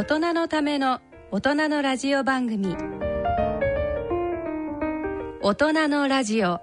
大人のための大人のラジオ番組。大人のラジオ。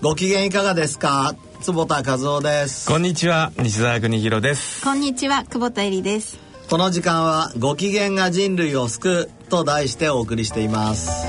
ご機嫌いかがですか？坪田和夫です。こんにちは。西澤邦弘です。こんにちは。久保田恵里ですこの時間はご機嫌が人類を救うと題してお送りしています。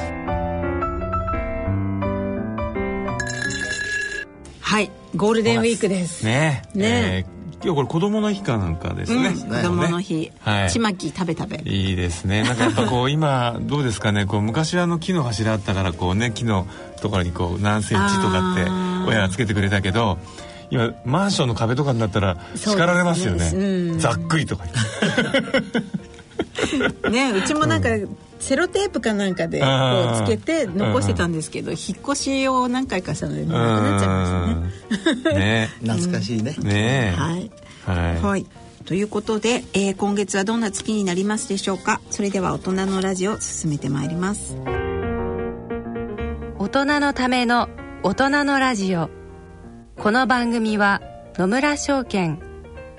はいゴールデンウィークです。ねね。えー今日これ子供の日かなんかですね、うん、子供の日、はい。ちまき食べ食べ。いいですね。なんかやっぱこう 今どうですかね？こう昔はあの木の柱あったからこうね木のところにこう何センチとかって親がつけてくれたけど今マンションの壁とかになったら叱られますよね。ねうん。ざっくりとか。言ってねうちもなんか、セロテープかなんかでこうつけて残してたんですけど、引っ越しを何回かしたのでもうなくなっちゃいましたね。ね。懐かしい ね、ねえ。はい、はい、はい、ということで、えー今月はどんな月になりますでしょうか？それでは大人のラジオ進めてまいります。大人のための大人のラジオこの番組は野村証券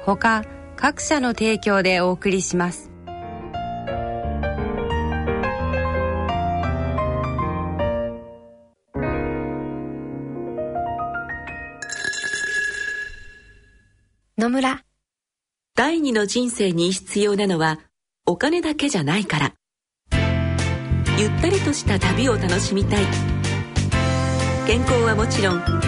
ほか各社の提供でお送りします。野村。第二の人生に必要なのはお金だけじゃないから。ゆったりとした旅を楽しみたい。健康はもちろん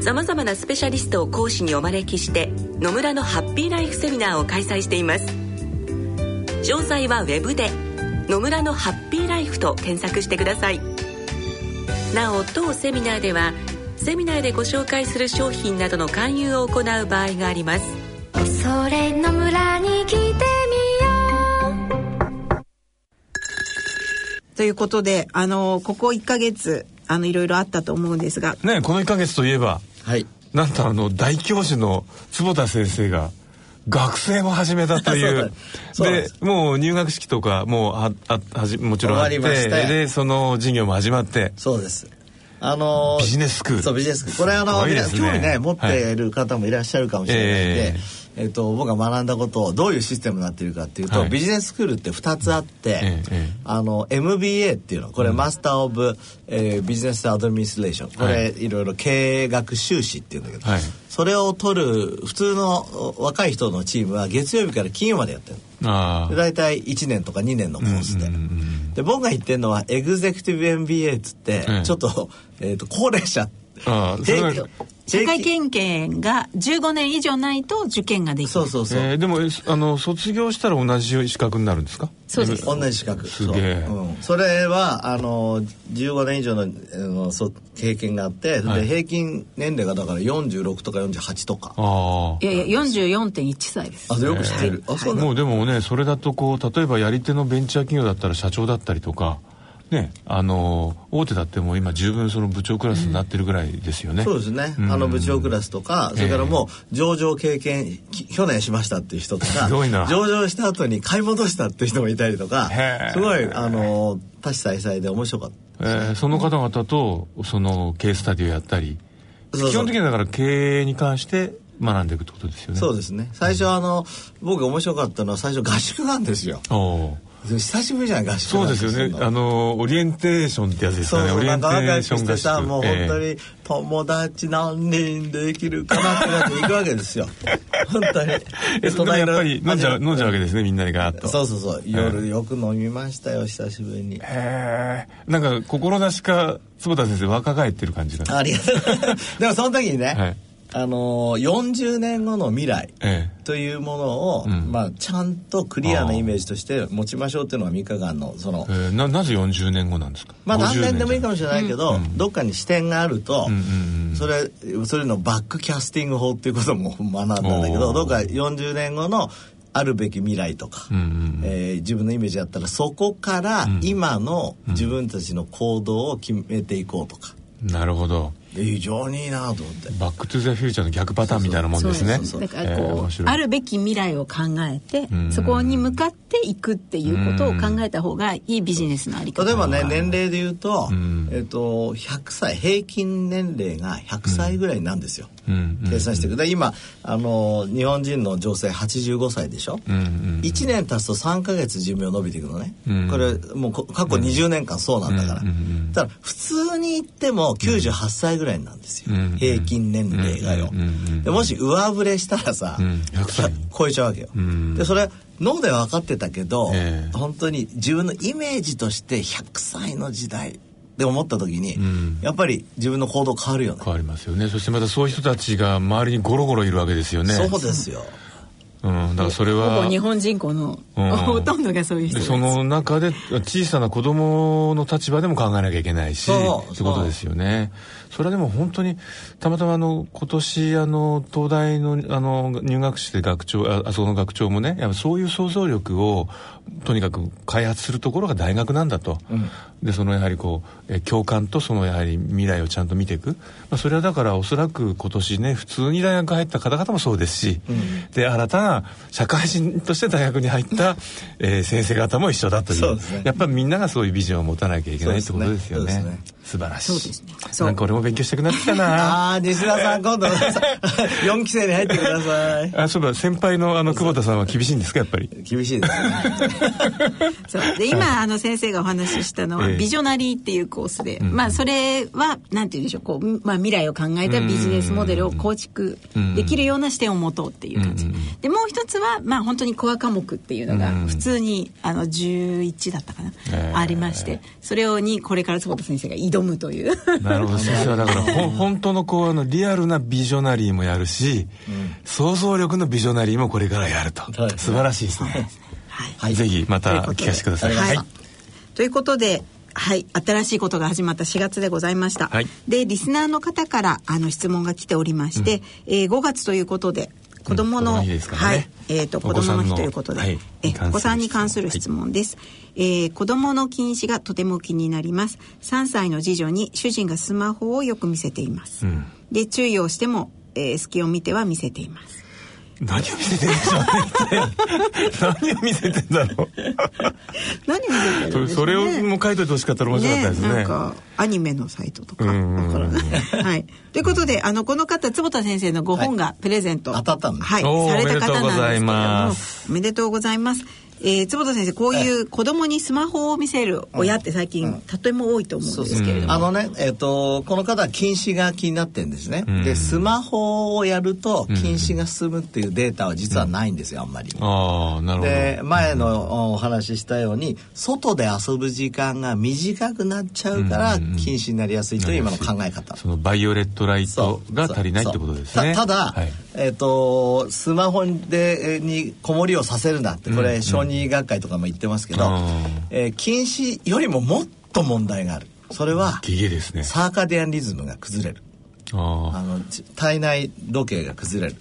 さまざまなスペシャリストを講師にお招きして野村のハッピーライフセミナーを開催しています。詳細はウェブで「野村のハッピーライフ」と検索してください。なお当セミナーではセミナーでご紹介する商品などの勧誘を行う場合があります。それの村に来てみよということであのここ1ヶ月あのいろいろあったと思うんですが。ねこの1か月といえばはい。なんとあの大教授の坪田先生が学生も始めたという。でもう入学式とかもうああはじもちろんあってでその授業も始まって。そうです。あのービジネススクール。そうビジネススクール。これあの、ね。興味ね持っている方もいらっしゃるかもしれないんで、ええっと僕が学んだことをどういうシステムになっているかっていうと、はい。ビジネススクールって2つあって、ええええ。あの MBA っていうのこれ、マスター・オブ、えービジネス・アドミニストレーション。これ、、はいろいろ経営学修士っていうんだけど、はい。それを取る普通のお若い人のチームは月曜日から金曜までやってる大体1年とか2年のコースで。うんうんうんで僕が言ってるのはエグゼクティブ MBA っつって、ええ。ちょっと,、えー、と高齢者ああ社会経験が15年以上ないと受験ができるそうそうそう、えーでもえあの卒業したら同じ資格になるんですか？そうです。同じ資格。すげえ。そう,、うん、それはあの15年以上のあのそ経験があって、はい。で平均年齢がだから46とか48とか。ああいやいや44.1歳です。あよく知ってる、あそうなの？もうでもねそれだとこう例えばやり手のベンチャー企業だったら社長だったりとかねあの大手だってもう今十分その部長クラスになってるぐらいですよね、そうですね、うん。あの部長クラスとかそれからもう上場経験き去年しましたっていう人とかすごいな。上場した後に買い戻したっていう人もいたりとかすごいあの多種多彩で面白かったえーその方々とそのケーススタディをやったり基本的にはだから経営に関して学んでいくってことですよね。そうですね。最初あの僕が面白かったのは最初合宿なんですよ久しぶりじゃない合宿そうですよね。あのオリエンテーションってやつですそうかねオリエンテなんか若ーい人してション合宿さもう本当えに友達何人できるかなってなって行くわけですよ。本当に。ーえそれやっぱり飲んじゃう飲んじゃうわけですねみんなでガーッと。そうそうそう。夜よく飲みましたよ久しぶりに。へえなんか心なしか坪田先生若返ってる感じが。ありがとう。でもその時にね、はいあのー、40年後の未来えというものを、うん。まあ、ちゃんとクリアなイメージとして持ちましょうっていうのが3日間のそのえ、え。ーななぜ40年後なんですか？まあ何年でもいいかもししれないけど、どっかに視点があると、うんうんうん。それそれのバックキャスティング法っていうことも学んだんだけどどっか40年後のあるべき未来とか、うんうんえー自分のイメージだったらそこから今の自分たちの行動を決めていこうとか、なるほど。で非常にいいなと思って。バックトゥザフューチャーの逆パターンみたいなもんですね。だからえーこう、あるべき未来を考えて、ん。そこに向かっていくっていうことを考えた方がいいビジネスのあり方。例えばね年齢で言うと,、ん。えっと100歳平均年齢が100歳ぐらいなんですよ、うんうん計算していくで今あの日本人の女性85歳でしょ、うんうん1年経つと3ヶ月寿命伸びていくのね、うん。これもうこ過去20年間そうなんだから、うんうんうんただ普通に言っても98歳ぐらいなんですよ、うん。平均年齢がよ、うんうんうんでもし上振れしたらさ、うん。100歳。超えちゃうわけよ、ん。でそれ脳で分かってたけど、ええ。本当に自分のイメージとして100歳の時代で思った時に、ん。やっぱり自分の行動変わるよね。変わりますよね。そしてまたそういう人たちが周りにゴロゴロいるわけですよね。そうですよ。うん、だからそれほはぼ日本人口の、うん。ほとんどがそういう人その中で小さな子供の立場でも考えなきゃいけないしそうってことですよね。それはでも本当にたまたまあの今年あの東大のあの入学して学長ああそこの学長もねやっぱそういう想像力をとにかく開発するところが大学なんだと、でそのやはりこうえ共感とそのやはり未来をちゃんと見ていく、まあ、それはだからおそらく今年ね普通に大学入った方々もそうですし、で新たな社会人として大学に入った、えー先生方も一緒だという。そうですね。やっぱりみんながそういうビジョンを持たなきゃいけないってことですよね。そうですね。素晴らしい。そうですね。そう。なんか俺も勉強したくなってきたな。ああ西田さん今度4期生に入ってください。あそういえば先輩のあの久保田さんは厳しいんですかやっぱり？厳しいですね。そう。で今あの先生がお話ししたのは、ええ。ビジョナリーっていうコースで、まあそれはなんて言うんでしょう。こう、まあ、未来を考えたビジネスモデルを構築できるような視点を持とうっていう感じ、でもう一つはまあ本当にコア科目っていうのがうん。普通にあの11だったかな、ええ。ありまして。それをにこれから坪田先生が挑むという。なるほど。先生はだから本当のこうあのリアルなビジョナリーもやるし、想像力のビジョナリーもこれからやると、はい素晴らしいですね、はい。ぜひまた聞かせてください。はいはい。ということで、はい、新しいことが始まった4月でございました。はい。で、リスナーの方からあの質問が来ておりまして、えー5月ということで、子供の、うんはい、えっ、と、子供の日ということで、お子さんのはいえお子さんに関する質問です。えー子供の禁止がとても気になります。3歳の次女に主人がスマホをよく見せています。うんで、注意をしても、えー隙を見ては見せています。何を見せてんでしょう何を見せてんだろ何見せてるんうですかねそれをもう書いといてほしかったら面白かったですね。なんかアニメのサイトとか。からない。はい。ということで、あのこの方坪田先生のご本がプレゼント、当たったんですはい、おーされた方なんですけれどおめでとうございもま、おめでとうございます。えー、坪田先生こういう子供にスマホを見せる親って最近、とても多いと思うんですけれども、あのね、えっ、と、この方は禁止が気になってるんですね。ん。で、スマホをやると禁止が進むっていうデータは実はないんですよ、あんまり。ああなるほど。で前のお話ししたように外で遊ぶ時間が短くなっちゃうから禁止になりやすいという今の考え方。そのバイオレットライトが足りないってことですね。たただ、はいえっ、とスマホでえーに子守りをさせるなってこれ小児学会とかも言ってますけど、うんえー禁止よりももっと問題がある。それはねサーカディアンリズムが崩れる。ああのち体内時計が崩れる。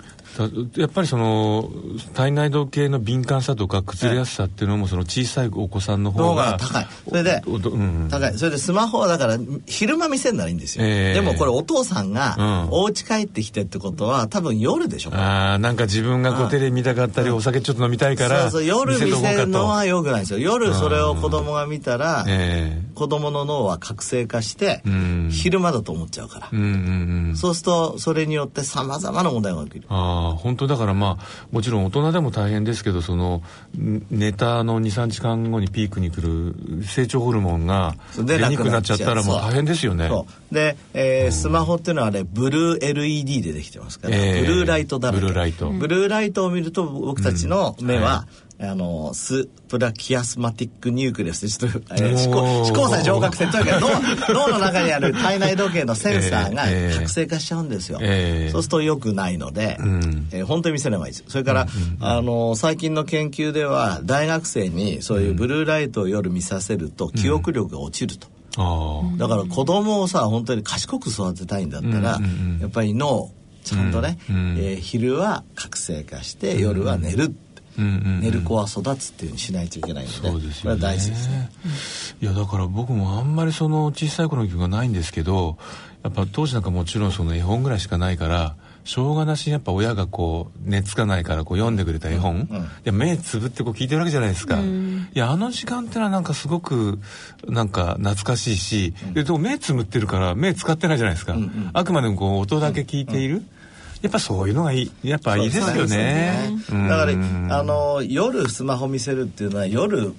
あやっぱりその体内時計の敏感さとか崩れやすさっていうのもその小さいお子さんの方方がが高い。それで、うんうん高い。それでスマホはだから昼間見せるならいいんですよ。ええでもこれお父さんがうんお家帰ってきてってことは多分夜でしょ。ああなんか自分がこあうテレビ見たかったりお酒ちょっと飲みたいからそうそう夜見せるのはと良くないんですよ。夜それを子供が見たらえ子供の脳は覚醒化してうん昼間だと思っちゃうからえ。うんうんうんそうするとそれによって様々な問題が起きる。ああ本当だからまあもちろん大人でも大変ですけどそのん寝たの23時間後にピークに来る成長ホルモンが出にくくなっちゃったらもう大変ですよね。で、えースマホっていうのはあれブルー LED でできてますから、えー。ブルーライトだらけ。ブルーライト。ブルーライトを見ると僕たちの目は、あのスプラキアスマティックニュークレスちょっと、えー、思考思考際上覚性というか脳 脳の中にある体内時計のセンサーが覚醒化しちゃうんですよ、えー、そうするとよくないので、うん、えー、本当に見せればいいです。それから、うんうん、あの最近の研究では大学生にそういうブルーライトを夜見させると記憶力が落ちると、うん、だから子供をさ本当に賢く育てたいんだったら、うんうんうん、やっぱり脳ちゃんとね、うんうん、えー、昼は覚醒化して夜は寝るって寝る子は育つっていうふうにしないといけないのでそうです大事ですね。いやだから僕もあんまりその小さい頃の記憶がないんですけどやっぱ当時なんかもちろんその絵本ぐらいしかないからしょうがなしにやっぱ親がこう寝つかないからこう読んでくれた絵本、うん、で目つぶってこう聞いてるわけじゃないですか、うん、いやあの時間ってのはなんかすごくなんか懐かしいし、でも目つむってるから目使ってないじゃないですか、うんうん、あくまでもこう音だけ聞いている、やっぱそういうのがいい。やっぱいいですよね、ね、だからあの夜スマホ見せるっていうのは夜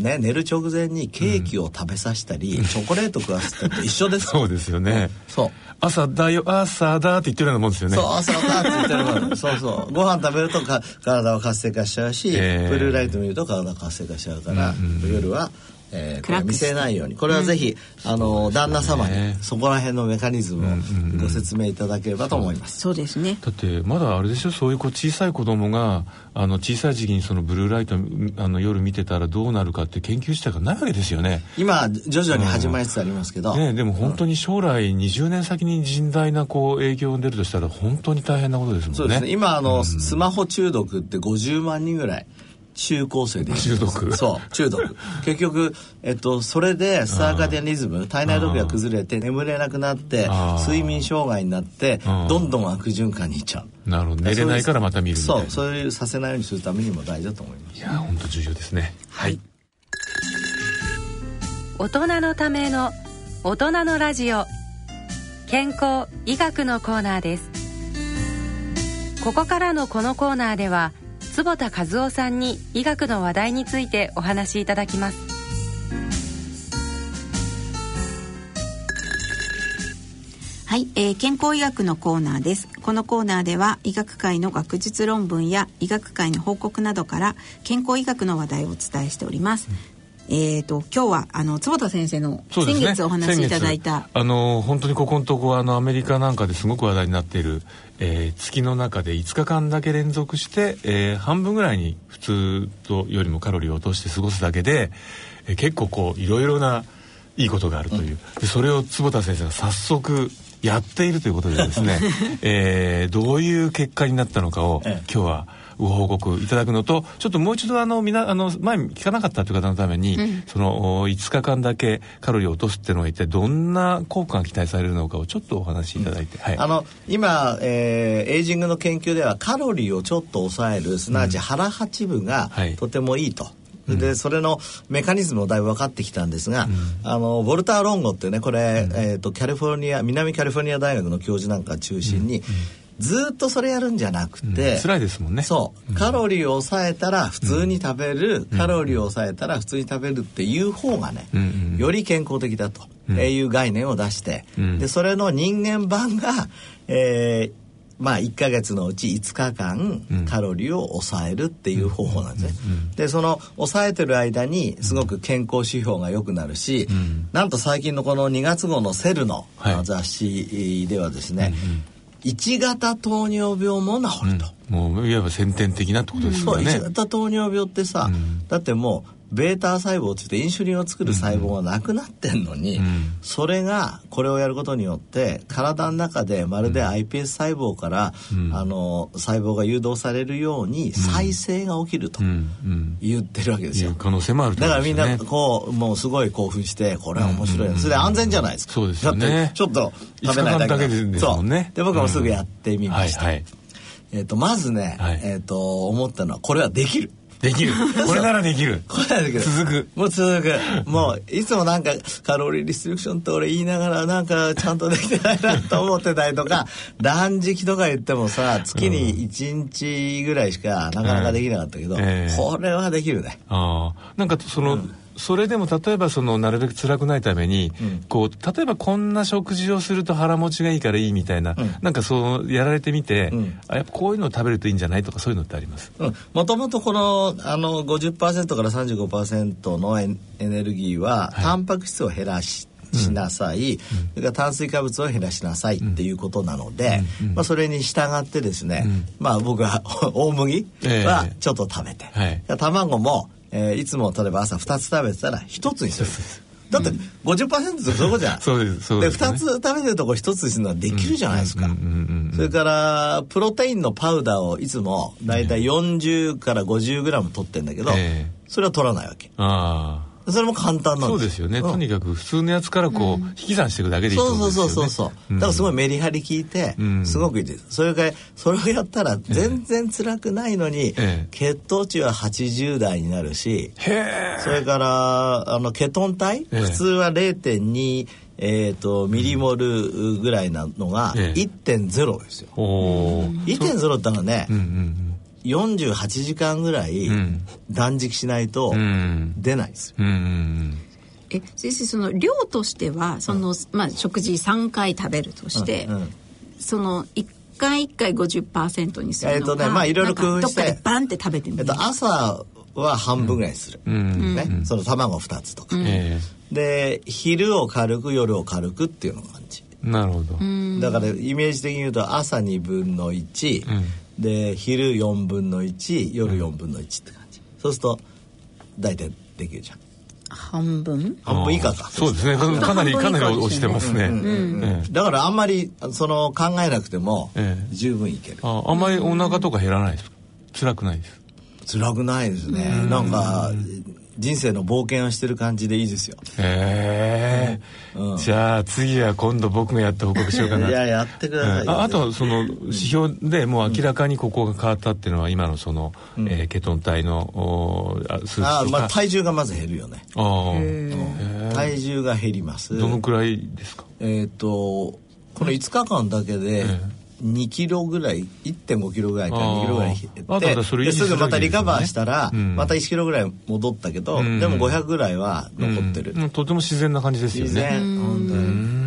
ね寝る直前にケーキを食べさせたり、うん、チョコレート食わせたり一緒です。そうですよね、そう。朝だよ朝だって言ってるようなもんですよね。そう朝だって言ってるもん。そうそう。ご飯食べるとか体は活性化しちゃうし、えー、ブルーライト見ると体活性化しちゃうから、夜はえー、これ見せないように。これはぜひ、うん、あの、ね、旦那様にそこら辺のメカニズムをご説明いただければと思います、そうですね。だってまだあれでしょ？そういうこう小さい子供があの小さい時期にそのブルーライトあの夜見てたらどうなるかって研究自体がないわけですよね。今徐々に始まりつつありますけど、ね、でも本当に将来20年先に甚大なこう影響が出るとしたら本当に大変なことですもんね。そうですね。今あの、うん、スマホ中毒って50万人ぐらい中高生で中毒。そう中毒。結局、えっと、それでサーカディアンリズム体内時計が崩れて眠れなくなって睡眠障害になってどんどん悪循環にいっちゃう。なるほど。寝れないからまた見るそうそういうさせないようにするためにも大事だと思います。いや本当重要ですね。はい。大人のための大人のラジオ。健康医学のコーナーです。ここからのこのコーナーでは坪田和夫さんに医学の話題についてお話しいただきます。はい、えー、健康医学のコーナーです。このコーナーでは医学界の学術論文や医学界の報告などから健康医学の話題をお伝えしております、えーと、今日はあの坪田先生の先月お話しいただいた、ね、あの本当にここのとこあのアメリカなんかですごく話題になっている、えー、月の中で5日間だけ連続して、えー、半分ぐらいに普通とよりもカロリーを落として過ごすだけで、えー、結構こういろいろないいことがあるという、うん、でそれを坪田先生が早速やっているということでですね、えー、どういう結果になったのかを、今日はご報告いただくのとちょっともう一度あのみなあの前聞かなかったという方のために、うん、その5日間だけカロリーを落とすっていうのは一体どんな効果が期待されるのかをちょっとお話しいただいて、うん、はい、あの今、えー、エイジングの研究ではカロリーをちょっと抑えるすなわち腹八分がとてもいいと。うん、でそれのメカニズムもだいぶ分かってきたんですが、うん、あのボルター・ロンゴってねこれ、うん、えーと、リフォルニア南カリフォルニア大学の教授なんか中心に、ずっとそれやるんじゃなくて、うん、辛いですもんね。そう、カロリーを抑えたら普通に食べる、カロリーを抑えたら普通に食べるっていう方がね、より健康的だと。いう概念を出して、でそれの人間版が、えー、まあ1か月のうち5日間カロリーを抑えるっていう方法なんですね。でその抑えてる間にすごく健康指標が良くなるし、なんと最近のこの2月号の「セルの雑誌ではですね、1型糖尿病も治ると、うん、もういわば先天的なってことですよね、そう1型糖尿病ってさ、うん、だってもうベータ細胞ってってインシュリンを作る細胞がなくなってんのに、うん、それがこれをやることによって体の中でまるで iPS 細胞から、うん、あの細胞が誘導されるように再生が起きると言ってるわけですよ。可能性もある、ね、だからみんなこうもうすごい興奮してこれは面白い、うん、それで安全じゃないですか。そうですよね。ちょっと食べないだけで。すもんね。で僕もすぐやってみました。はいはい、えっ、ー、とまずね、はい、えっ、ー、と思ったのはこれはできる。できる。これならできる。これならできる。続く。もう続く。もう、いつもなんか、カロリーリストリクションって俺言いながら、なんか、ちゃんとできてないなと思ってたりとか、断食とか言ってもさ、月に1日ぐらいしかなかなかできなかったけど、うんえー、これはできるね。ああ。なんか、その、うんそれでも例えばそのなるべく辛くないために、うん、こう例えばこんな食事をすると腹持ちがいいからいいみたいな、うん、なんかそうやられてみて、うん、あやっぱこういうのを食べるといいんじゃないとかそういうのってあります？もともとこのあの50%から35%のエネルギーは、はい、タンパク質を減らししなさい、うん、それから炭水化物を減らしなさいっていうことなので、うん、まあ、それに従ってですね、うん、まあ僕は 大麦はちょっと食べて、えーはい、卵も、えー、いつも例えば朝2つ食べてたら1つにする。だって50%ってそことじゃん。そうです。そうです、ね、で、2つ食べてるとこ1つにするのはできるじゃないですか。それから、プロテインのパウダーをいつもだいたい40から50グラム取ってんだけど、えー、それは取らないわけ。ああ。それも簡単なんそうですよね、とにかく普通のやつからこう、引き算していくだけでいいそうそうそうそうそう、だからすごいメリハリ効いて、すごくいいです。それがそれをやったら全然辛くないのに、血糖値は80代になるしそれからあのケトン体、普通は0.2えーと、ミリモルぐらいなのが1.0ですよ。1.0ってのはね、うんうんうん48時間ぐらい断食しないと出ないですよ。うん。うん。え先生その量としてはその、まあ、食事3回食べるとして、うんうん、その1回1回50%にするのか、えーとねまあ、いろいろ工夫してどっかでバンって食べてみる、えっと、朝は半分ぐらいする、うん。ね、その卵2つとか、うん、で昼を軽く夜を軽くっていうのが感じ。なるほど。だからイメージ的に言うと朝2分の1、うんで昼4分の1夜4分の1って感じ、そうすると大体できるじゃん。半分？半分以下か。そうですね。かなりかなり押してますね、うんうんだからあんまりその考えなくても十分いける、ああんまりお腹とか減らないです辛くないです？辛くないですね。なんか人生の冒険をしてる感じでいいですよ。へえ、うん、じゃあ次は今度僕がやって報告しようかな。いややってください、うん、ああとその指標でもう明らかにここが変わったっていうのは今のその、うん、えー、ケトン体の数値あまあ体重がまず減るよね。ああ体重が減ります。どのくらいですか？えっ、とこの5日間だけで、えー2キロぐらい1.5キロぐらいから2キロぐらい減ってですぐまたリカバーしたら、また1キロぐらい戻ったけど、でも500ぐらいは残ってる、とても自然な感じですよね。自然。本当に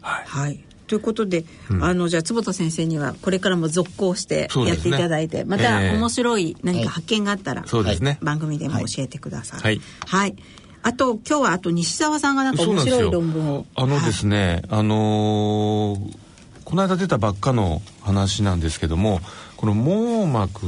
はい、はい。ということで、うん、あのじゃあ坪田先生にはこれからも続行してやっていただいて、ね、また面白い何か発見があったら、そうですね、番組でも教えてください。はい、はい、あと今日はあと西澤さんがなんか面白い論文を。あのですね、はい、あのーこの間出たばっかの話なんですけどもこの網膜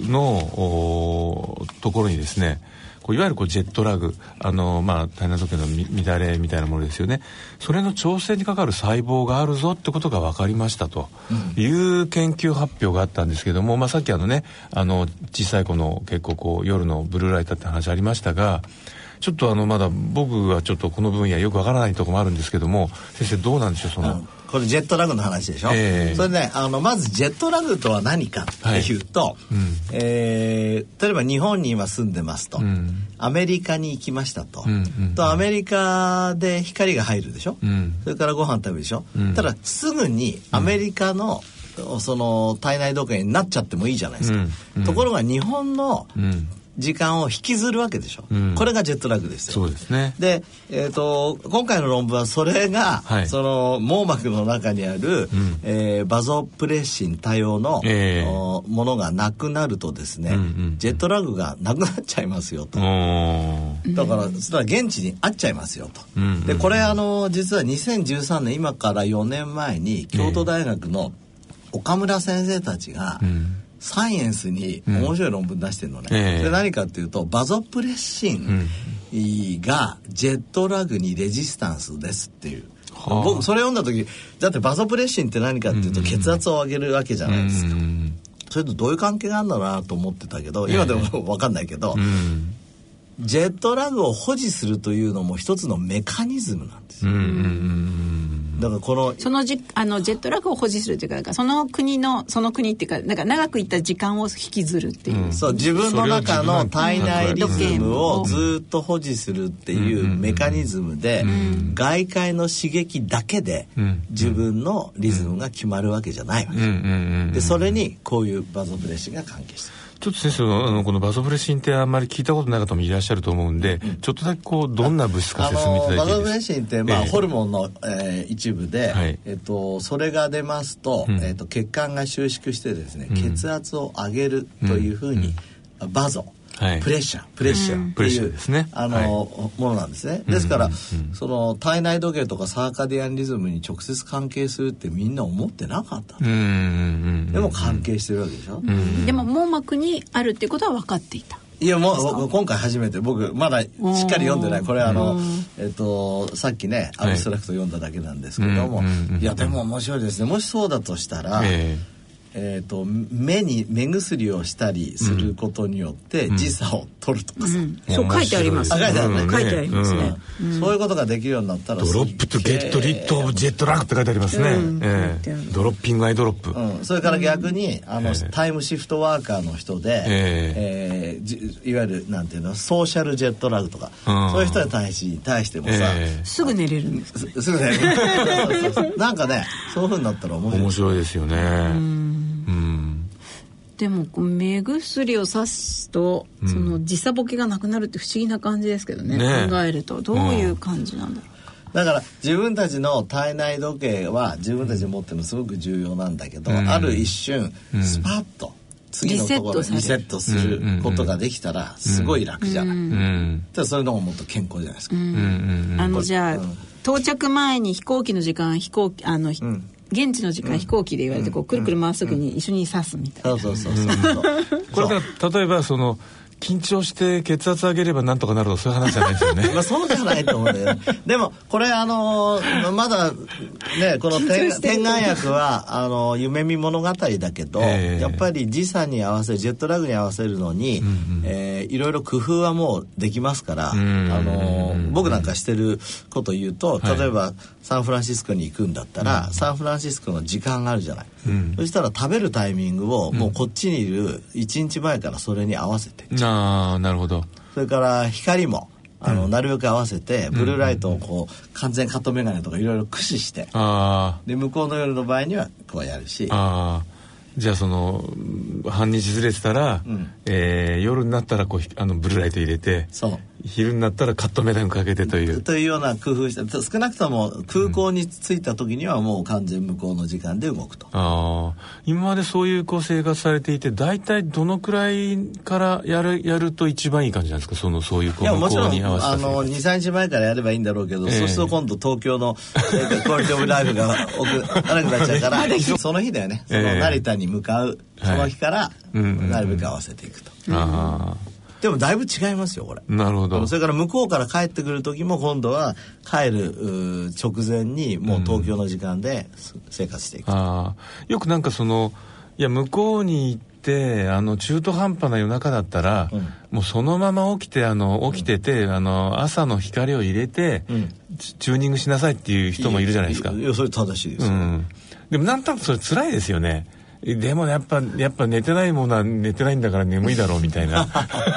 のところにですねこういわゆるこうジェットラグあの、まあ、体内時計の乱れみたいなものですよねそれの調整にかかる細胞があるぞってことが分かりましたという研究発表があったんですけども、まあ、さっきあのねあの小さい子の結構こう夜のブルーライトって話ありましたがちょっとあのまだ僕はちょっとこの分野よくわからないところもあるんですけども先生どうなんでしょうその。これジェットラグの話でしょ、えー、それねあのまずジェットラグとは何かっていうと、はい。うん、えー、例えば日本に今住んでますと、うん、アメリカに行きましたと、うんうん、とアメリカで光が入るでしょ、うん、それからご飯食べるでしょ、うん、ただすぐにアメリカの、その体内時計になっちゃってもいいじゃないですか、ところが日本の時間を引きずるわけでしょ、うん、これがジェットラグですよ。そうですね。で、えーと、今回の論文はそれが、はい、その網膜の中にある、うん、えー、バゾプレッシン多様の、えー、ものがなくなるとですね、うんうん、ジェットラグがなくなっちゃいますよと。だからそれは現地にあっちゃいますよと、うんうん、でこれあの実は2013年今から4年前に京都大学の岡村先生たちが、うんサイエンスに面白い論文出してるのね、うん、で何かっていうとバゾプレッシンがジェットラグにレジスタンスですっていう、はあ、僕それ読んだ時だってバゾプレッシンって何かっていうと血圧を上げるわけじゃないですか、うん、それとどういう関係があるんだろうなと思ってたけど今でも分かんないけど、ジェットラグを保持するというのも一つのメカニズムなんですよ。だからこのそのじあのジェットラグを保持するというかその国のその国っていうかなんか長くいった時間を引きずるっていう、うん、そう自分の中の体内リズムをずっと保持するっていうメカニズムで、外界の刺激だけで自分のリズムが決まるわけじゃないわけ、でそれにこういうバゾプレッシュが関係してるちょっと先生あのこのバソプレシンってあんまり聞いたことない方もいらっしゃると思うんで、うん、ちょっとだけこうどんな物質か説明いただいていいですか？バソプレシンって、まあ、えー、ホルモンの、えー、一部で、はい、えっと、それが出ますと,、えっと血管が収縮してですね、血圧を上げるというふうに、バゾ。はい、プレッシャープレッシャーっていう、ですね。あの、はい、ものなんですね。ですから、その体内時計とかサーカディアンリズムに直接関係するってみんな思ってなかったでも関係してるわけでしょ。でも網膜にあるっていうことは分かっていた。いやもう今回初めて僕まだしっかり読んでない。これあのえっとさっきねアブストラクト読んだだけなんですけども、いやでも面白いですね。もしそうだとしたら、えーえーと、目に目薬をしたりすることによって時差を取るとかさ、うん。うん、そう書いてあります、ね、書いてあるね、書いてありますね、そういうことができるようになったらドロップとゲットリットオブジェットラグって書いてありますね、えー、ドロッピングアイドロップ、うん、それから逆にあの、えー、タイムシフトワーカーの人で、えー、えー、いわゆるなんていうのソーシャルジェットラグとか、そういう人に対し対してもさ、えー、すぐ寝れるんですすぐ寝れる。なんかねそういうふうになったら面白い。面白いですよね。うんでも目薬をさすと、うん、その時差ボケがなくなるって不思議な感じですけどね、ね、考えると。どういう感じなんだろう、だから自分たちの体内時計は自分たち持ってるのすごく重要なんだけど、うん、ある一瞬スパッと次のところリセットすることができたらすごい楽じゃない、うん、うん、それの方がもっと健康じゃないですか、あのじゃあ、到着前に飛行機の時間飛行機あの、現地の時間、飛行機で言われてこうくるくる回す時に一緒に刺すみたいな、そうそうそうそう。これが例えばその緊張して血圧上げればなんとかなるとそういう話じゃないですよね。まあそうじゃないと思うんだよ、ね。でもこれあのー、まだねこの天天眼薬はあの夢見物語だけど、えー、やっぱり時差に合わせるジェットラグに合わせるのに、うんうん、えー、いろいろ工夫はもうできますから、あのー、僕なんかしてること言うと例えば、サンフランシスコに行くんだったら、サンフランシスコの時間があるじゃない。うん、そしたら食べるタイミングをもうこっちにいる1日前からそれに合わせて、うん、ああなるほど。それから光もあの、うん、なるべく合わせてブルーライトをこう完全カット眼鏡とかいろいろ駆使してで向こうの夜の場合にはこうやるし。あじゃあその半日ずれてたら、うん、えー、夜になったらこうあのブルーライト入れてそう昼になったらカットメダルかけてという。というような工夫して少なくとも空港に着いた時にはもう完全向こうの時間で動くと。ああ。今までそういうこう生活されていて大体どのくらいからやるやると一番いい感じなんですか？そのそういうこう向こうに合わせたあの23日前からやればいいんだろうけど、えー、そうすると今度東京のクオリティオブライフが 荒くなっちゃうからその日だよね。その成田に向かう、その日からなるべく合わせていくと。ああでもだいぶ違いますよこれ。なるほど。それから向こうから帰ってくる時も今度は帰る直前にもう東京の時間で生活していく、うん、あ。よくなんかそのいや向こうに行ってあの中途半端な夜中だったら、うん、もうそのまま起きてあの起きてて、うん、あの朝の光を入れて、チューニングしなさいっていう人もいるじゃないですか。いやそれ正しいですよ、でもなんとなくそれ辛いですよねでもやっぱやっぱ寝てないものは寝てないんだから眠いだろうみたいな。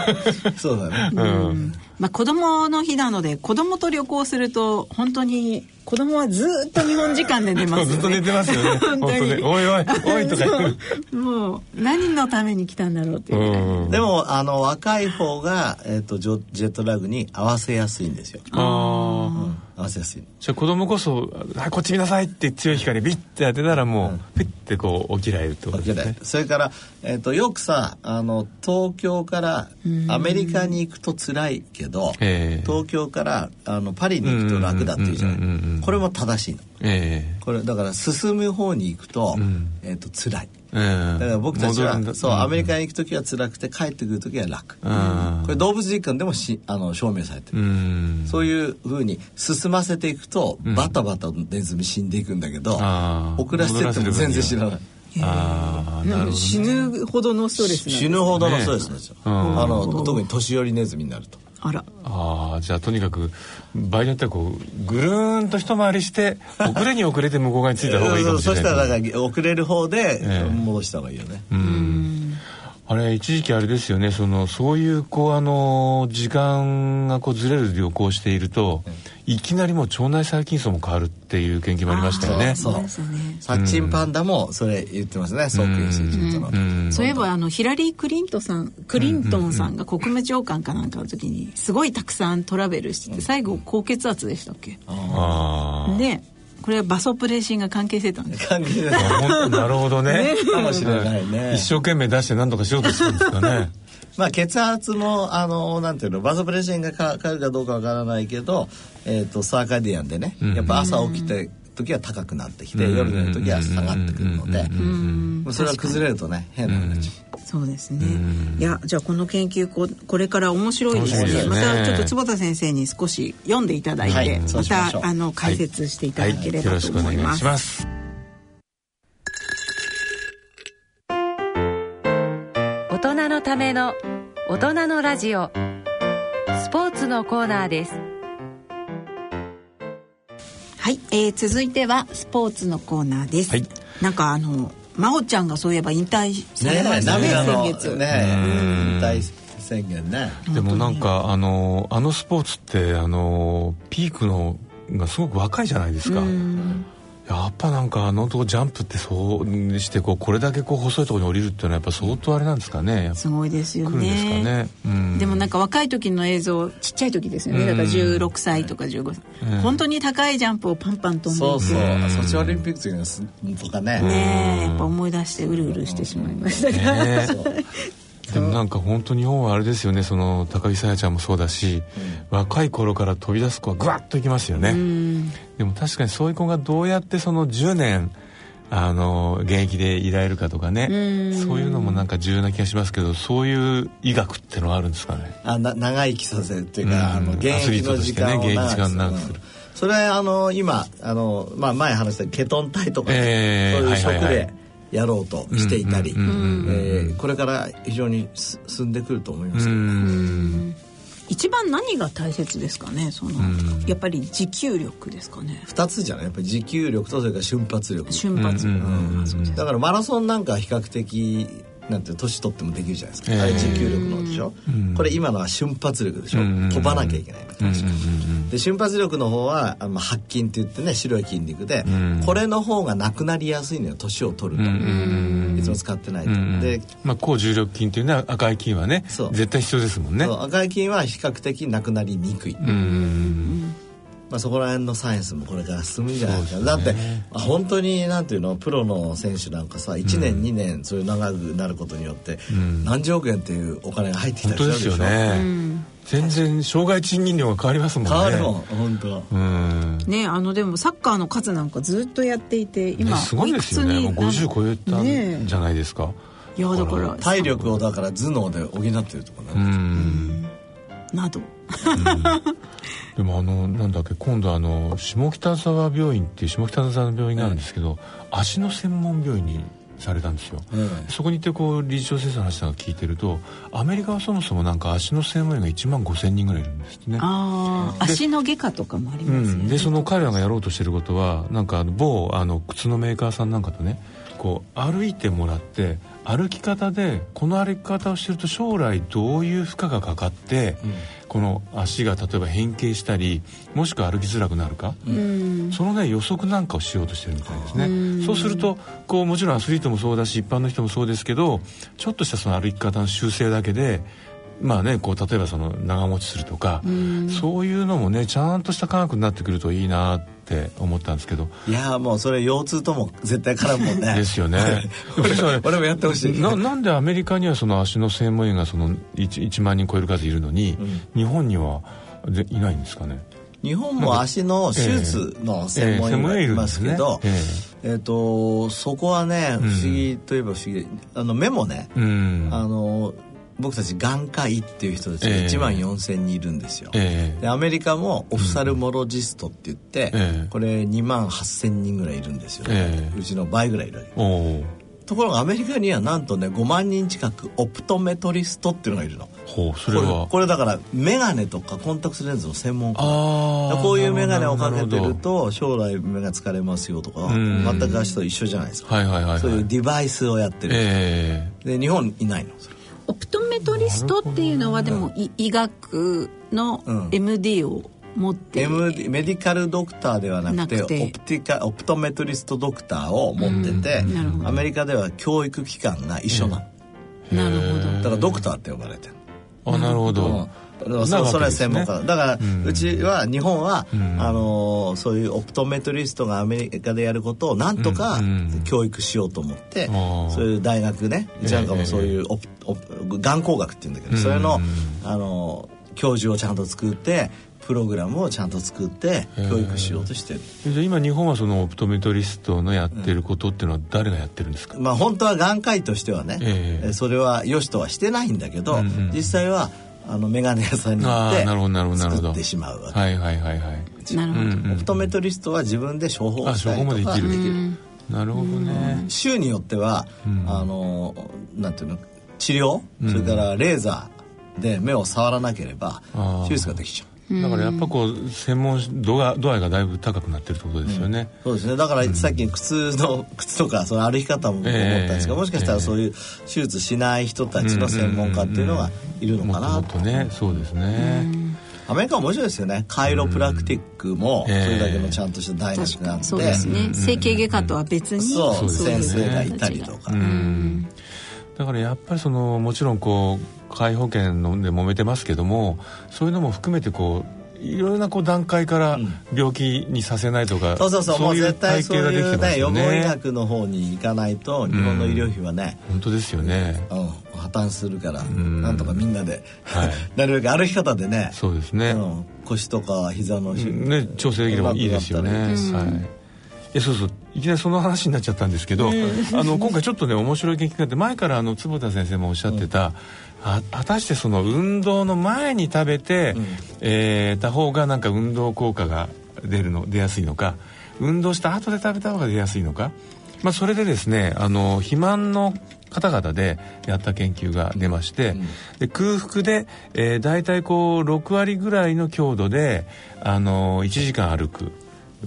そうだね、うん、まあ子供の日なので子供と旅行すると本当に子供はずっと日本時間で寝ますよね。ずっと寝てますよね。本当に。おいおい おいとか言う。もう何のために来たんだろうっていう、うん、でもあの若い方が、えーと、ジェットラグに合わせやすいんですよ。ああ、うん。合わせやすい。じゃあ子供こそ「はいこっち見なさい」って強い光ビッて当てたらもう、うん、ピッてこう起きられるってことですね。それから、えーと、よくさあの東京からアメリカに行くと辛いけど東京からあのパリに行くと楽だっていうじゃない。これも正しいの、えー、これだから進む方に行くと,、えーと、辛い。だから僕たちはそう、アメリカに行く時は辛くて帰ってくる時は楽、これ動物実験でもしあの証明されてる、そういうふうに進ませていくとバタバタネズミ死んでいくんだけど、遅らせてっても全然知らない。あなるほど、ね、死ぬほどのストレス死ぬほどのストレスですよ、あの特に年寄りネズミになるとあら。あじゃあとにかく場合によってはこうぐるーんと一回りして遅れに遅れて向こう側についた方がいいかもしれない。そしたらだから遅れる方で戻した方がいいよね、うんあれ一時期あれですよね。そのそういうこうあの時間がこうずれる旅行していると、うん、いきなりもう腸内細菌層も変わるっていう研究もありましたよね。そうですね。サッチンパンダもそれ言ってますね。早期水準との、そういえばあのヒラリー・クリントさんクリントンさんが国務長官かなんかの時にすごいたくさんトラベルしてて最後高血圧でしたっけ？ああでこれはバソプレシンが関係してたんです関係してたなるほどね。かもしれないね。一生懸命出して何とかしようとするんですかね。まあ血圧もあのなんていうのバソプレシンがかかるかどうかわからないけど、えーと、サーカディアンでね。やっぱ朝起きて、時は高くなってきて、夜寝る時は下がってくるので、それは崩れるとね変な話。そうですね。いやじゃあこの研究ここれから面白いですね。またちょっと坪田先生に少し読んでいただいて、はい、またあの解説していただければと思います。はい、大人のための大人のラジオ。スポーツのコーナーです。はい、えー、続いてはスポーツのコーナーです。はい、なんかあの真央ちゃんがそういえば引退されましたねね先月。ね引退宣言ね。でもなんかあのあのスポーツってあのピークのがすごく若いじゃないですかやっぱなんかあのとこジャンプってそうしてこうこれだけこう細いところに降りるっていうのはやっぱ相当あれなんですかね。すごいですよね。ね、うん、でもなんか若い時の映像ちっちゃい時ですよね、だから16歳とか15歳、うん、本当に高いジャンプをパンパン飛んで。そうそう。ソチオリンピックとかね。ねやっぱ思い出してうるうるしてしまいました。が、ねでもなんか本当日本はあれですよね。その高木さやちゃんもそうだし、うん、若い頃から飛び出す子はグワッといきますよね、でも確かにそういう子がどうやってその10年あの現役でいられるかとかね。そういうのもなんか重要な気がしますけどそういう医学ってのはあるんですかね。あな長生きさせるっていうか、あの現役の時間を長くする、ね、それはあの今あの、まあ、前話したケトン体とかね、えー、そういう食で、はいはい。はいやろうとしていたり、えこれから非常に進んでくると思います。けどね。一番何が大切ですかね？その、やっぱり持久力ですかね？2つじゃない？やっぱり持久力とそれから瞬発力。瞬発力、だからマラソンなんか比較的なんて年取ってもできるじゃないですか、あれ持久力のでしょ、これ今のは瞬発力でしょ、飛ばなきゃいけないで瞬発力の方はあの白筋って言ってね白い筋肉で、これの方がなくなりやすいのよ年を取ると、いつも使ってないと、で、まあ、高重力筋っていうのは赤い筋はね絶対必要ですもんね赤い筋は比較的なくなりにくい、うんまあ、そこら辺のサイエンスもこれから進むんじゃないか、ね、だって本当になんていうの？プロの選手なんかさ1年、うん、2年そういう長くなることによって、うん、何十億円っていうお金が入ってきたりするでしょ？本当ですよね、うん。全然障害賃金料が変わりますもんね。変わるもん本当。うん。ねあのでもサッカーの数なんかずっとやっていて今、ね、すごいですよね。もう50超えたんじゃないですか、ね、いやだから体力をだから頭脳で補ってるとかねうん。など、でもあのなんだっけ今度あの下北沢病院っていう下北沢の病院があるんですけど、足の専門病院にされたんですよ、そこに行ってこう理事長先生の話なんか聞いてるとアメリカはそもそもなんか足の専門医が1万5千人ぐらいいるんですね。ああ足の外科とかもありますよね、うん、でその彼らがやろうとしてることはなんか某あの靴のメーカーさんなんかとねこう歩いてもらって歩き方でこの歩き方をしてると将来どういう負荷がかかって、うん、この足が例えば変形したりもしくは歩きづらくなるか、うん、そのね予測なんかをしようとしてるみたいですね、うん、そうするとこうもちろんアスリートもそうだし一般の人もそうですけどちょっとしたその歩き方の修正だけでまあねこう例えばその長持ちするとか、そういうのもねちゃんとした科学になってくるといいなって思ったんですけど。いやもうそれ腰痛とも絶対絡むもんね。ですよね。俺もやってほしい。ななんでアメリカにはその足の専門医がその 1, 1万人超える数いるのに、うん、日本にはいないんですかね？日本も足の手術の専門医がいますけど、えー、えー。えー、とそこはね不思議といえば不思議、うん、あの目もね、うん、あの僕たち眼科医っていう人たちが1万4,000人いるんですよ、えー、でアメリカもオフサルモロジストって言って、うん、これ2万8,000人ぐらいいるんですよ、ね、えー、うちの倍ぐらいいるところがアメリカにはなんとね5万人近くオプトメトリストっていうのがいるの。ほうそれは。これだから眼鏡とかコンタクトレンズの専門家。こういう眼鏡をかけてると将来目が疲れますよとか全く足と一緒じゃないですか、はいはいはいはい、そういうデバイスをやってる、えー、で日本いないの。それオプトメトリストっていうのはでも医学の MD を持って、うん、MD メディカルドクターではなくてオプティカオプトメトリストドクターを持ってて、うん、アメリカでは教育機関が一緒な、うん、なるほど。だからドクターって呼ばれてるあなるほど、そそれは専門家、ね、だから、うちは日本は、うん、あのそういうオプトメトリストがアメリカでやることをなんとか教育しようと思って、うん、そういう大学ねうちなんかもそういうオプ、えー、眼光学っていうんだけど、それのあの教授をちゃんと作ってプログラムをちゃんと作って教育しようとしてる。じゃあ今日本はそのオプトメトリストのやってることっていうのは誰がやってるんですか、まあ本当は眼科医としてはね、えー、それは良しとはしてないんだけど、うんうん、実際はあの眼鏡屋さんに行って作ってしまうわけ。はいはいはいはい。なるほど。オプトメトリストは自分で処方したりとか。できる。なるほどね。週によっては、あのなんていうの治療、それからレーザーで目を触らなければ手術ができちゃうだからやっぱこう専門度が度合いがだいぶ高くなってるってことですよね、うん、そうですね。だからさっき靴の靴とかその歩き方も思ったんですが、えー、もしかしたらそういう手術しない人たちの専門家っていうのがいるのかなと、もっとねそうですね、アメリカ面白いですよね。カイロプラクティックもそれだけのちゃんとした大学があって、そうですね。整形外科とは別にそう。先生がいたりとか、だからやっぱりそのもちろんこう皆保険ので揉めてますけどもそういうのも含めてこういろいろなこう段階から病気にさせないとか、うん、そうそう。そうもう絶対そういうね予防医学の方に行かないと日本の医療費はね、うん、本当ですよね、うん、破綻するから、うん、なんとかみんなで、はい、なるべく歩き方でね。そうですね、腰とか膝の、ね、調整できればいいですよね、はい。えそうそういきなりその話になっちゃったんですけど、あの今回ちょっとね面白い研究があって前からあの坪田先生もおっしゃってた、あ果たしてその運動の前に食べて、うん、えー、た方がなんか運動効果が出るの出やすいのか運動した後で食べた方が出やすいのか、まあ、それでですねあの肥満の方々でやった研究が出まして、うん、で空腹で、えー、大体こう6割ぐらいの強度であの1時間歩く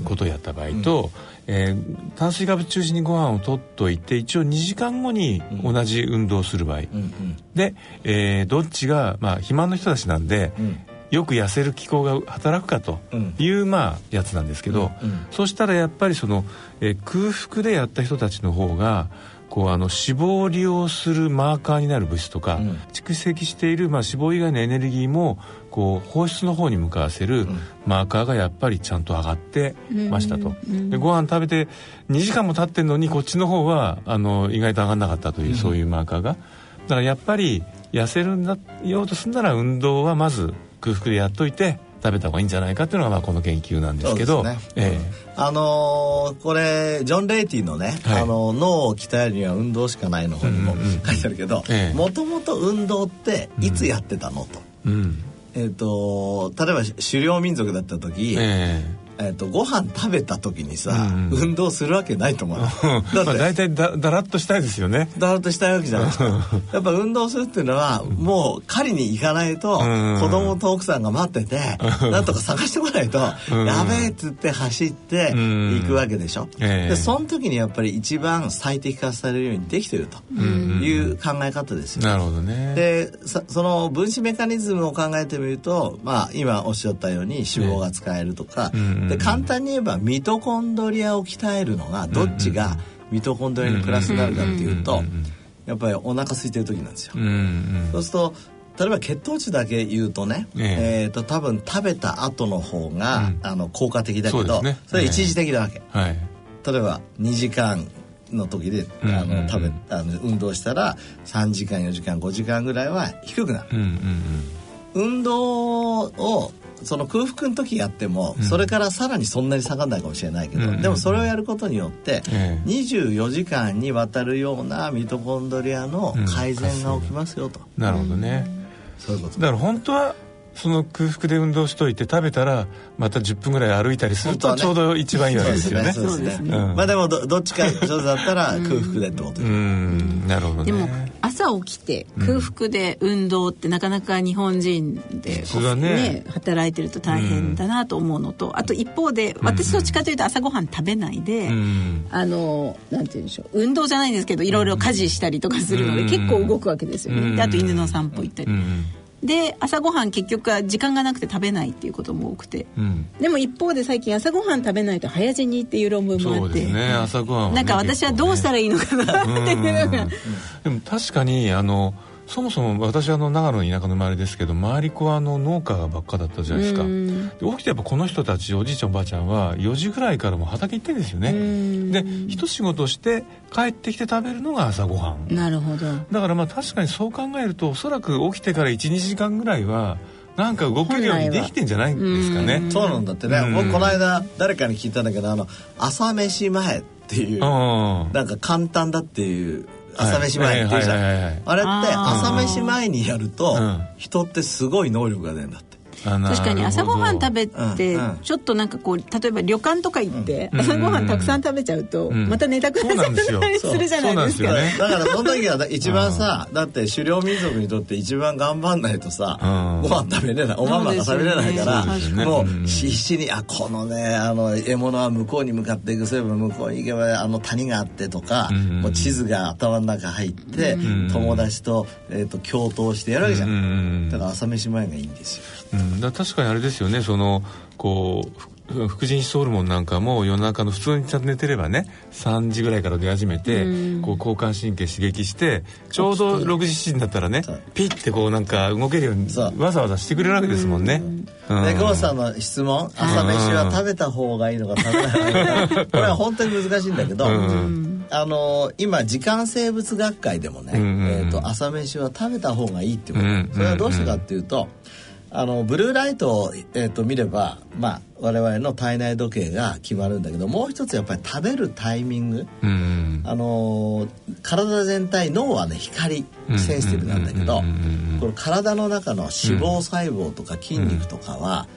ことをやった場合と、えー、炭水化物中心にご飯をとっといて一応2時間後に同じ運動する場合、うん、で、えー、どっちが、まあ、肥満の人たちなんで、うん、よく痩せる機構が働くかという、まあ、やつなんですけど、うん、そしたらやっぱりその、えー、空腹でやった人たちの方がこうあの脂肪を利用するマーカーになる物質とか、うん、蓄積している、まあ、脂肪以外のエネルギーもこう放出の方に向かわせるマーカーがやっぱりちゃんと上がってましたと、うん、でご飯食べて2時間も経ってるのにこっちの方はあの意外と上がんなかったという、そういうマーカーが。だからやっぱり痩せるんだようとするなら運動はまず空腹でやっといて食べた方がいいんじゃないかっていうのがまあこの研究なんですけど、ね。えあのー、これジョン・レイティのね、はい、あの脳を鍛えるには運動しかないの方にも書いてあるけどもともと運動っていつやってたのと。うん、えーと、例えば狩猟民族だった時、え。えー、とご飯食べた時にさ、うん。運動するわけないと思うだって まあ大体だだらっとしたいですよね。だらっとしたいわけじゃないですか。やっぱ運動するっていうのはもう狩りに行かないと、子供と奥さんが待ってて、なんとか探してこないと、やべえっつって走って行くわけでしょ、えー、でその時にやっぱり一番最適化されるようにできてるという考え方ですよ、なるほどね。でその分子メカニズムを考えてみるとまあ今おっしゃったように脂肪が使えるとか、で簡単に言えばミトコンドリアを鍛えるのがどっちがミトコンドリアにプラスになるかっていうとやっぱりお腹空いてる時なんですよ。そうすると例えば血糖値だけ言うとね、えー、と多分食べた後の方が、あの効果的だけどそ,、れ一時的なわけ、はい、例えば2時間の時であの食べあの運動したら3時間4時間5時間ぐらいは低くなる、運動をその空腹の時やっても、それからさらにそんなに下がらないかもしれないけど、でもそれをやることによって、24時間にわたるようなミトコンドリアの改善が起きますよと、なるほどね。そういうこと。だから本当はその空腹で運動しといて食べたらまた10分ぐらい歩いたりするとちょうど一番いいわけですよね。そうですね。まあでもどどっちか上手だったら空腹でってことうん。なるほど、ね、でも朝起きて空腹で運動ってなかなか日本人で、ね。ね、働いてると大変だなと思うのとあと一方で私どっちかというと朝ごはん食べないで、あのなんて言うんでしょう運動じゃないんですけどいろいろ家事したりとかするので結構動くわけですよね。であと犬の散歩行ったり。で朝ごはん結局は時間がなくて食べないっていうことも多くて、うん、でも一方で最近朝ごはん食べないと早死にっていう論文もあって。ね。朝ごはん、ね、なんか私はどうしたらいいのかなっていうのが。でも確かにあのそもそも私あの長野の田舎の生まれですけど周り子はあの農家ばっかだったじゃないですか。で起きてやっぱこの人たちおじいちゃんおばあちゃんは4時ぐらいからも畑行ってるんですよね。で一仕事して帰ってきて食べるのが朝ごはん。なるほど。だからまあ確かにそう考えるとおそらく起きてから12時間ぐらいはなんか動けるようにできてんじゃないんですかね。そうなんだってね。僕この間誰かに聞いたんだけどあの朝飯前っていうなんか簡単だっていう朝飯前っていうじゃん。あれって朝飯前にやると人ってすごい能力が出るんだって確かに朝ごはん食べてちょっとなんかこう例えば旅館とか行って朝ごはんたくさん食べちゃうとまた寝たくなっちゃったりするじゃないですか。だからその時は一番さだって狩猟民族にとって一番頑張んないとさご飯食べれない。おまんまが食べれないからもう必死にあこのねあの獲物は向こうに向かっていくそういえば向こうに行けばあの谷があってとかもう地図が頭の中入って友達とえと共闘してやるわけじゃん。だから朝飯前がいいんですようん、だ確かにあれですよね。そのこう副腎質ホルモンなんかも夜中の普通にちゃんと寝てればね3時ぐらいから出始めて、うん、こう交感神経刺激してちょうど6時7時になったらねピッてこうなんか動けるようにわざわざしてくれるわけですもんね。で郷さんの質問朝飯は食べた方がいいのか食べない これは本当に難しいんだけど、あの今時間生物学会でもね、えーと、朝飯は食べた方がいいってこと、それはどうしてかっていうと、あのブルーライトを、えーと、見れば、まあ、我々の体内時計が決まるんだけどもう一つやっぱり食べるタイミング、あの体全体脳はね光センシティブなんだけど、この体の中の脂肪細胞とか筋肉とかは、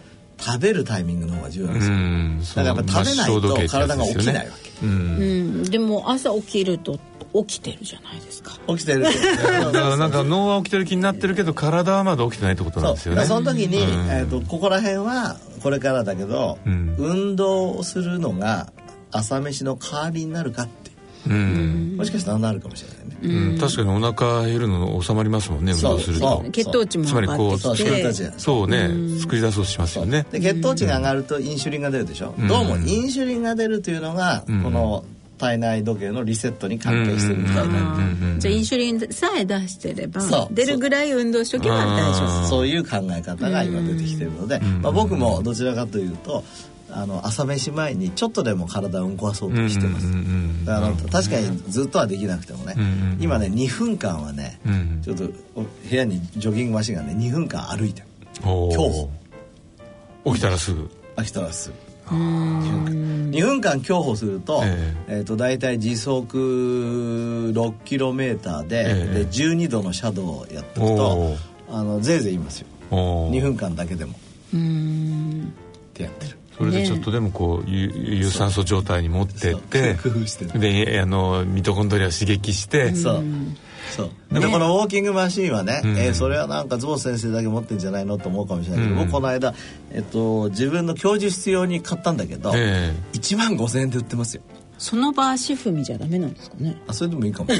食べるタイミングの方が重要なんですよ、だからやっぱ食べないと体が起きないわけ、うん、でも朝起きると起きてるじゃないですか。起きてる。だからなんか脳は起きてる気になってるけど体はまだ起きてないってことなんですよね。その時に、うん、えーと、ここら辺はこれからだけど、うん、運動をするのが朝飯の代わりになるかって。うん、もしかしたらなるかもしれないね、うん、確かにお腹減るの収まりますもんね運動すると。血糖値もつまりこうそう。そうね。作り出そうとしますよね。で血糖値が上がるとインシュリンが出るでしょ、うん、どうもインシュリンが出るというのが、この体内時計のリセットに関係してるみたいな。じゃあインシュリンさえ出してれば出るぐらい運動しとけば大丈夫。そう。いう考え方が今出てきてるので、まあ、僕もどちらかというとあの朝飯前にちょっとでも体を動かそうとしてます、だから確かにずっとはできなくてもね、今ね2分間はね、ちょっと部屋にジョギングマシンがね2分間歩いてる。競歩。起きたらすぐ。起きたらすぐ2分間競歩すると,、えー、えーと大体時速 6km で,、えー、で12度のシャドウをやっておくとあのぜいぜい言いますよ。2分間だけでも。ってやってるそれでちょっとでもこう有酸素状態に持ってってであのミトコンドリアを刺激して。そう。そう。でもこのウォーキングマシーンはね、うん、えー、それはなんかズボン先生だけ持ってんじゃないのと思うかもしれないけど、うん、僕この間、えっと、自分の教授必要に買ったんだけど、えー、1万5000円で売ってますよ。その場足踏みじゃダメなんですかね？あそれでもいいかも。い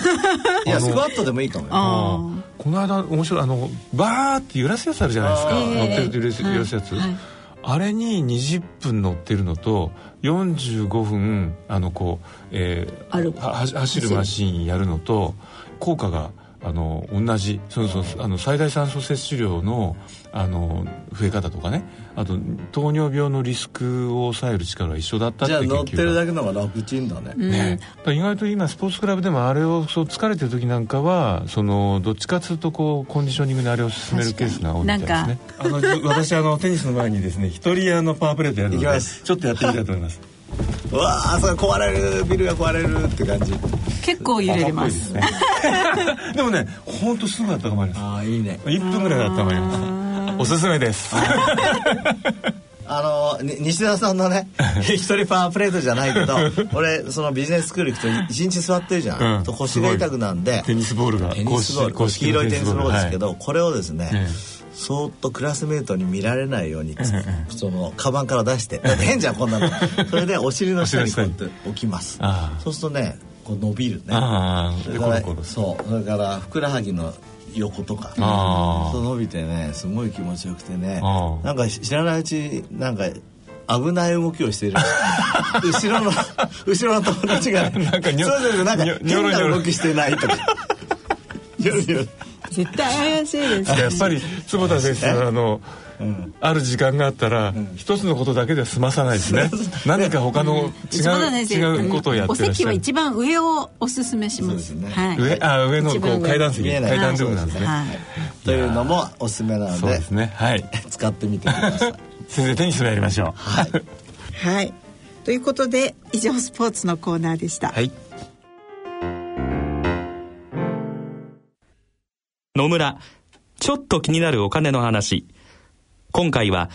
やスクワットでもいいかもよ。この間面白いあのバーって揺らすやつあるじゃないですか、乗ってると揺らす,、揺らすやつ、はいあれに20分乗ってるのと45分あのこう、えー、走るマシンやるのと効果があの同じ。そうそうあの最大酸素摂取量のあの増え方とかね。あと糖尿病のリスクを抑える力は一緒だったってじゃあ乗ってるだけのが楽ちんだね。ね、意外と今スポーツクラブでもあれをそう疲れてる時なんかはそのどっちかというとこうコンディショニングであれを進めるケースが多いみたいですね。あの私あのテニスの前にですね一人あのパワープレートやるの。で ちょっとやってみたいと思います。うわあそれ壊れるビルが壊れるって感じ。結構揺れます。でもね本当すぐ温まります。ああいいね。1分ぐらいで温まりますおすすめです。あの西田さんのね 一人パワープレートじゃないけど俺そのビジネススクール行くと一日座ってるじゃん、うん、と腰が痛くなんで。テニスボールが。テニスボール。黄色いテニスボールですけど、はい、これをですね、そーっとクラスメートに見られないようにそのカバンから出してだって変じゃんこんなの。それでお尻の下にこうやって 置きます。そうするとねこう伸びるね。それからそう。それからふくらはぎの横とかそう伸びてねすごい気持ちよくてねなんか知らないうちなんか危ない動きをしている。後ろの後ろの友達が、ね、なんかにょそうそうなんか変な動きしてないとか。絶対怪しいです、ね、やっぱり坪田先生あのうん、ある時間があったら、うん、一つのことだけでは済まさないですね。何か他の違う、違うことをやってお席は一番上をおすすめします、上あ上のこう階段席。階段ルームなんですね、はい、というのもおすすめなので。そうですね。はい。使ってみてください。先生テニスをやりましょう。はい、はい、ということで以上スポーツのコーナーでした。はい。野村ちょっと気になるお金の話今回は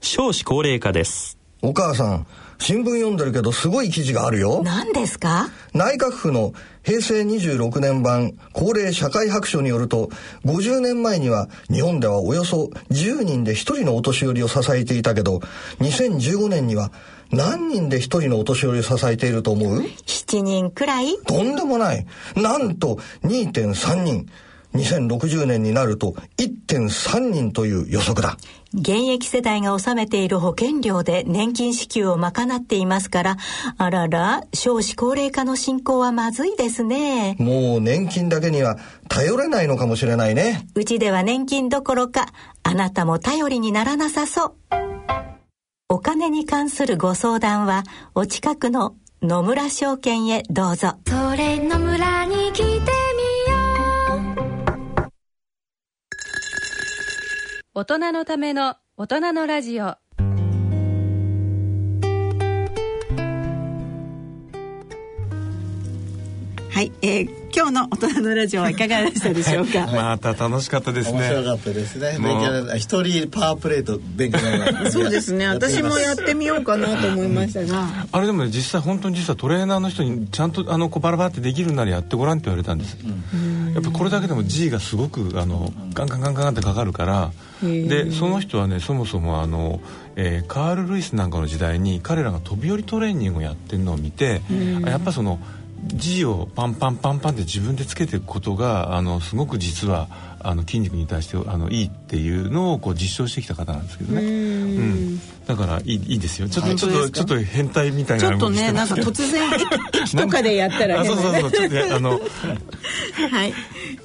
少子高齢化です。お母さん新聞読んでるけどすごい記事があるよ。何ですか？内閣府の平成26年版高齢社会白書によると50年前には日本ではおよそ10人で1人のお年寄りを支えていたけど2015年には何人で1人のお年寄りを支えていると思う ?7 人くらい？とんでもない。なんと2.3人。2060年になると1.3人という予測だ現役世代が納めている保険料で年金支給を賄っていますからあらら少子高齢化の進行はまずいですね。もう年金だけには頼れないのかもしれないね。うちでは年金どころかあなたも頼りにならなさそう。お金に関するご相談はお近くの野村証券へどうぞ。それ野村に来て大人のための大人のラジオ。はい、えー、今日の大人のラジオはいかがでしたでしょうか？また楽しかったですね。面白かったですね。一人パワープレート勉強そうですね。私もやってみようかなと思いましたが。あれでもね実際本当に実はトレーナーの人にちゃんとあのこうバラバラってできるならやってごらんって言われたんです。やっぱこれだけでも G がすごくあのガンガンガンガンってかかるから。でその人はねそもそもあの、えー、カール・ルイスなんかの時代に彼らが飛び降りトレーニングをやってるのを見てやっぱその。G をパンパンパンパンって自分でつけていくことがあのすごく実はあの筋肉に対してあのいいっていうのをこう実証してきた方なんですけどね。うん、だからいいいいですよ。ちょっとちょっとちょっと変態みたいなちょっとねなんか突然 駅とかでやったらね。そうそうそうちょっとあの はい、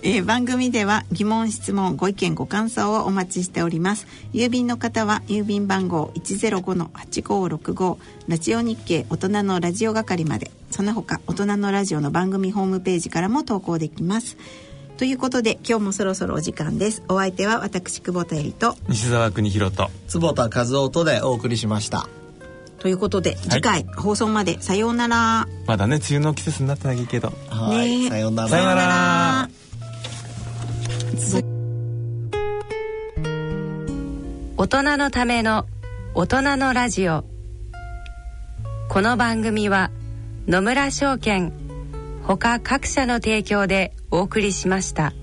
えー、番組では疑問質問ご意見ご感想をお待ちしております。郵便の方は郵便番号一ゼロ五の八五六五ラジオ日経大人のラジオ係まで。その他大人のラジオの番組ホームページからも投稿できます。ということで今日もそろそろお時間です。お相手は私久保田恵里と西澤邦弘と坪田和夫とでお送りしました。ということで次回、放送までさようなら。まだね梅雨の季節になってないけど。はい、ね、さようなら。さようなら。大人のための大人のラジオ。この番組は野村証券他各社の提供でお送りしました。